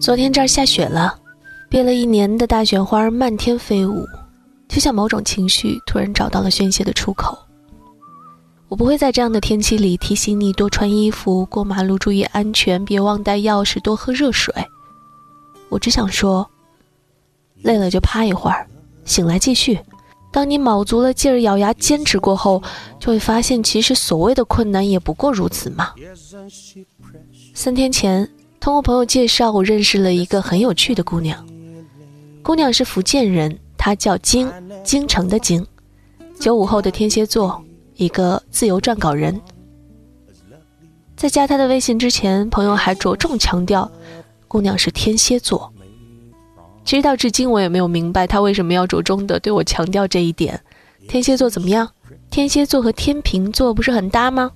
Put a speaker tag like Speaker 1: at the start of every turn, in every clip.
Speaker 1: 昨天这儿下雪了，憋了一年的大雪花漫天飞舞，就像某种情绪突然找到了宣泄的出口。我不会在这样的天气里提醒你多穿衣服、过马路注意安全、别忘带钥匙、多喝热水。我只想说，累了就趴一会儿，醒来继续。当你卯足了劲儿咬牙坚持过后，就会发现，其实所谓的困难也不过如此嘛。三天前。通过朋友介绍，我认识了一个很有趣的姑娘。姑娘是福建人，她叫京，京城的京，九五后的天蝎座，一个自由撰稿人。在加她的微信之前，朋友还着重强调，姑娘是天蝎座。其实到至今，我也没有明白她为什么要着重的对我强调这一点。天蝎座怎么样？天蝎座和天秤座不是很搭吗？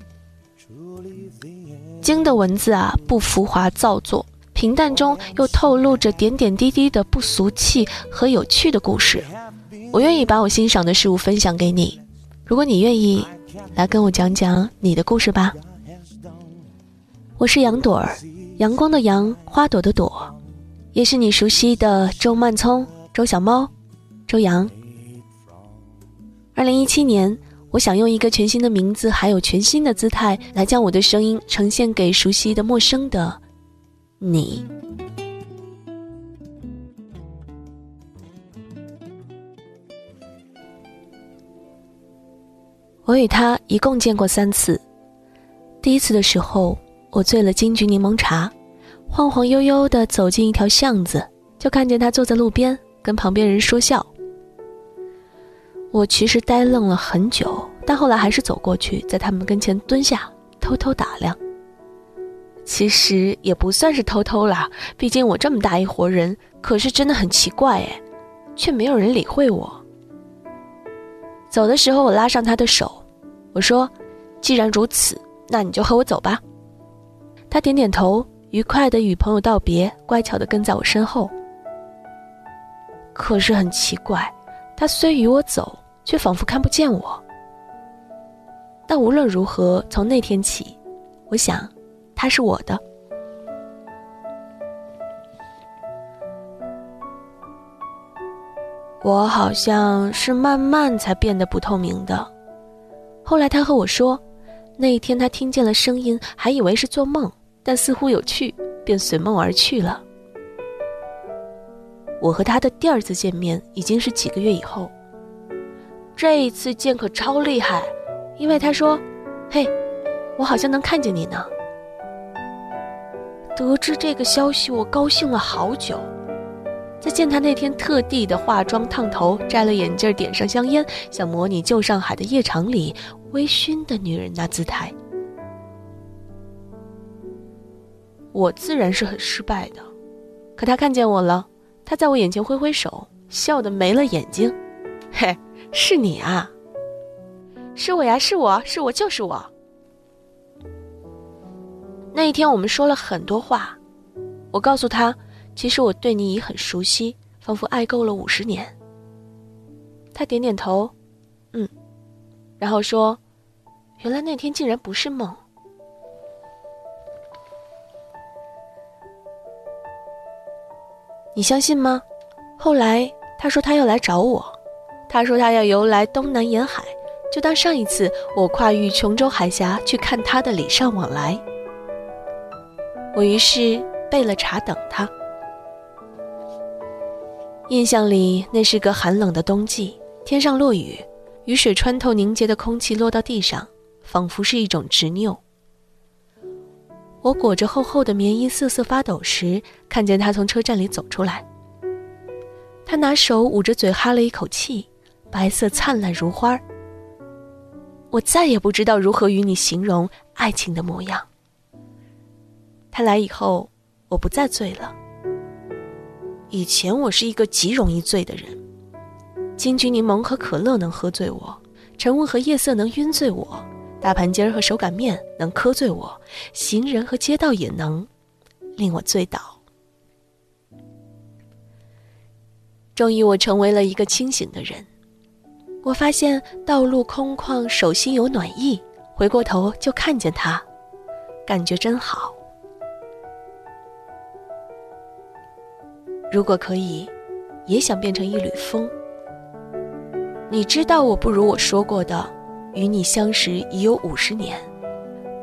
Speaker 1: 经的文字啊，不浮华造作，平淡中又透露着点点滴滴的不俗气和有趣的故事。我愿意把我欣赏的事物分享给你，如果你愿意，来跟我讲讲你的故事吧。我是杨朵儿，阳光的阳，花朵的朵，也是你熟悉的周曼聪、周小猫、周洋。二零一七年。我想用一个全新的名字，还有全新的姿态，来将我的声音呈现给熟悉的、陌生的你。我与他一共见过三次。第一次的时候，我醉了金桔柠檬茶，晃晃悠悠的走进一条巷子，就看见他坐在路边，跟旁边人说笑。我其实呆愣了很久，但后来还是走过去，在他们跟前蹲下，偷偷打量。其实也不算是偷偷啦，毕竟我这么大一伙人，可是真的很奇怪哎，却没有人理会我。走的时候，我拉上他的手，我说：“既然如此，那你就和我走吧。”他点点头，愉快的与朋友道别，乖巧的跟在我身后。可是很奇怪，他虽与我走。却仿佛看不见我。但无论如何，从那天起，我想，他是我的。我好像是慢慢才变得不透明的。后来他和我说，那一天他听见了声音，还以为是做梦，但似乎有趣，便随梦而去了。我和他的第二次见面已经是几个月以后。这一次见可超厉害，因为他说：“嘿，我好像能看见你呢。”得知这个消息，我高兴了好久。在见他那天，特地的化妆、烫头、摘了眼镜、点上香烟，想模拟旧上海的夜场里微醺的女人那姿态。我自然是很失败的，可他看见我了，他在我眼前挥挥手，笑得没了眼睛，嘿。是你啊，是我呀，是我是我就是我。那一天我们说了很多话，我告诉他，其实我对你已很熟悉，仿佛爱够了五十年。他点点头，嗯，然后说，原来那天竟然不是梦。你相信吗？后来他说他要来找我。他说他要游来东南沿海，就当上一次我跨越琼州海峡去看他的礼尚往来。我于是备了茶等他。印象里那是个寒冷的冬季，天上落雨，雨水穿透凝结的空气落到地上，仿佛是一种执拗。我裹着厚厚的棉衣瑟瑟发抖时，看见他从车站里走出来。他拿手捂着嘴哈了一口气。白色灿烂如花我再也不知道如何与你形容爱情的模样。他来以后，我不再醉了。以前我是一个极容易醉的人，金桔柠檬和可乐能喝醉我，晨雾和夜色能晕醉我，大盘鸡儿和手擀面能磕醉我，行人和街道也能令我醉倒。终于，我成为了一个清醒的人。我发现道路空旷，手心有暖意，回过头就看见他，感觉真好。如果可以，也想变成一缕风。你知道我不如我说过的，与你相识已有五十年，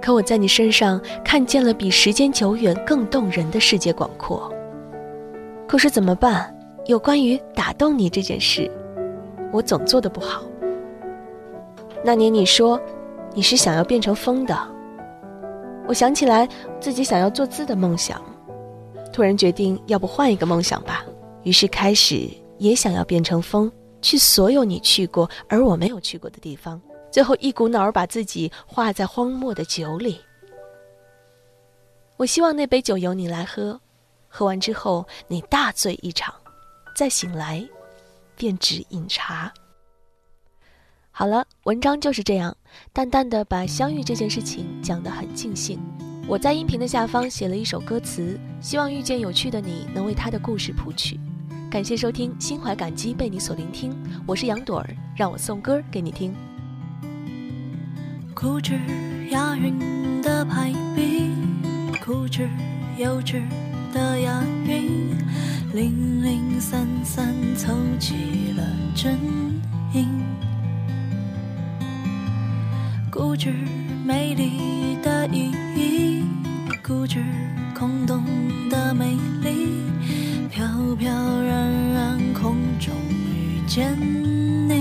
Speaker 1: 可我在你身上看见了比时间久远更动人的世界广阔。可是怎么办？有关于打动你这件事，我总做的不好。那年你说你是想要变成风的，我想起来自己想要做字的梦想。突然决定，要不换一个梦想吧。于是开始也想要变成风，去所有你去过而我没有去过的地方。最后一股脑儿把自己化在荒漠的酒里。我希望那杯酒由你来喝，喝完之后你大醉一场，再醒来，便只饮茶。好了，文章就是这样，淡淡的把相遇这件事情讲得很尽兴。我在音频的下方写了一首歌词，希望遇见有趣的你能为他的故事谱曲。感谢收听，心怀感激被你所聆听。我是杨朵儿，让我送歌给你听。
Speaker 2: 固执押韵的排比，固执幼稚的押韵，零齐了真音。固执美丽的意义。固执空洞的美丽，飘飘然然空中遇见你。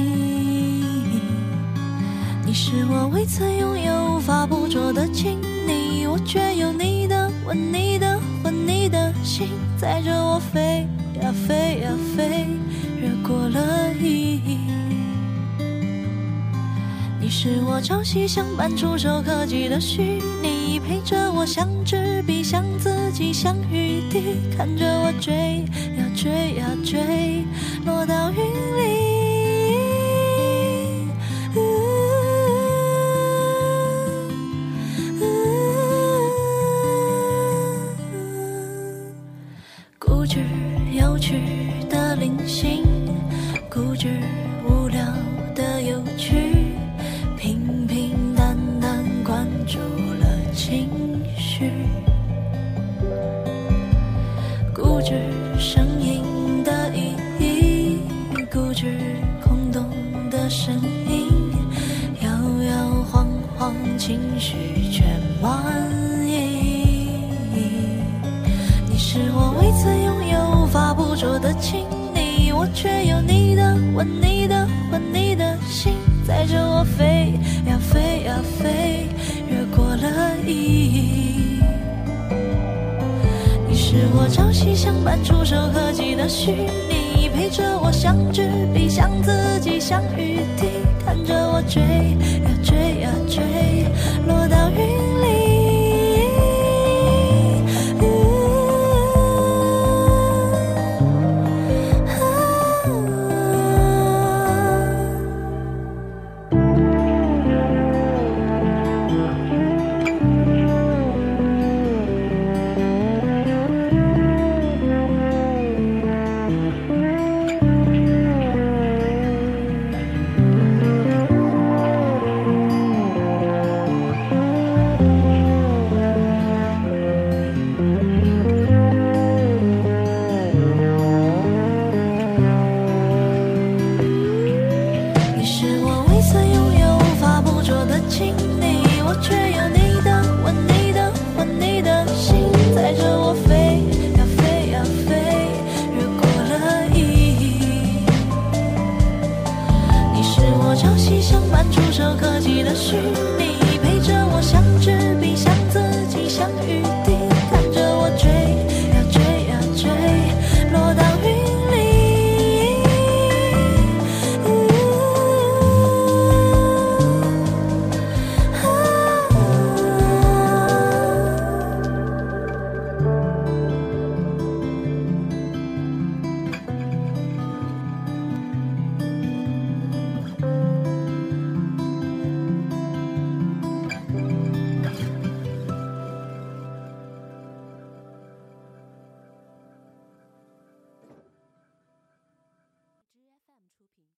Speaker 2: 你是我未曾拥有、无法捕捉的亲昵，我却有你的吻、你的魂、你的心，载着我飞呀飞呀飞，过了意义。你是我朝夕相伴、触手可及的虚拟。陪着我，像纸笔，像自己，像雨滴，看着我追呀追呀追，落到云里。固执有趣的零星，固执无聊的有趣，平平淡淡关注了情绪，固执声音的意义，固执空洞的声音，摇摇晃晃情绪却满。吻、你的吻、你的心，载着我飞呀飞呀飞，越过了意义。你是我朝夕相伴、触手可及的虚拟，陪着我像纸笔、像自己、像雨滴，看着我追呀追呀追。落到云。心里我却有你的吻你的魂你的心载着我飞呀飞呀飞越过了意义你是我朝夕相伴触手可及的虚拟陪着我像纸笔像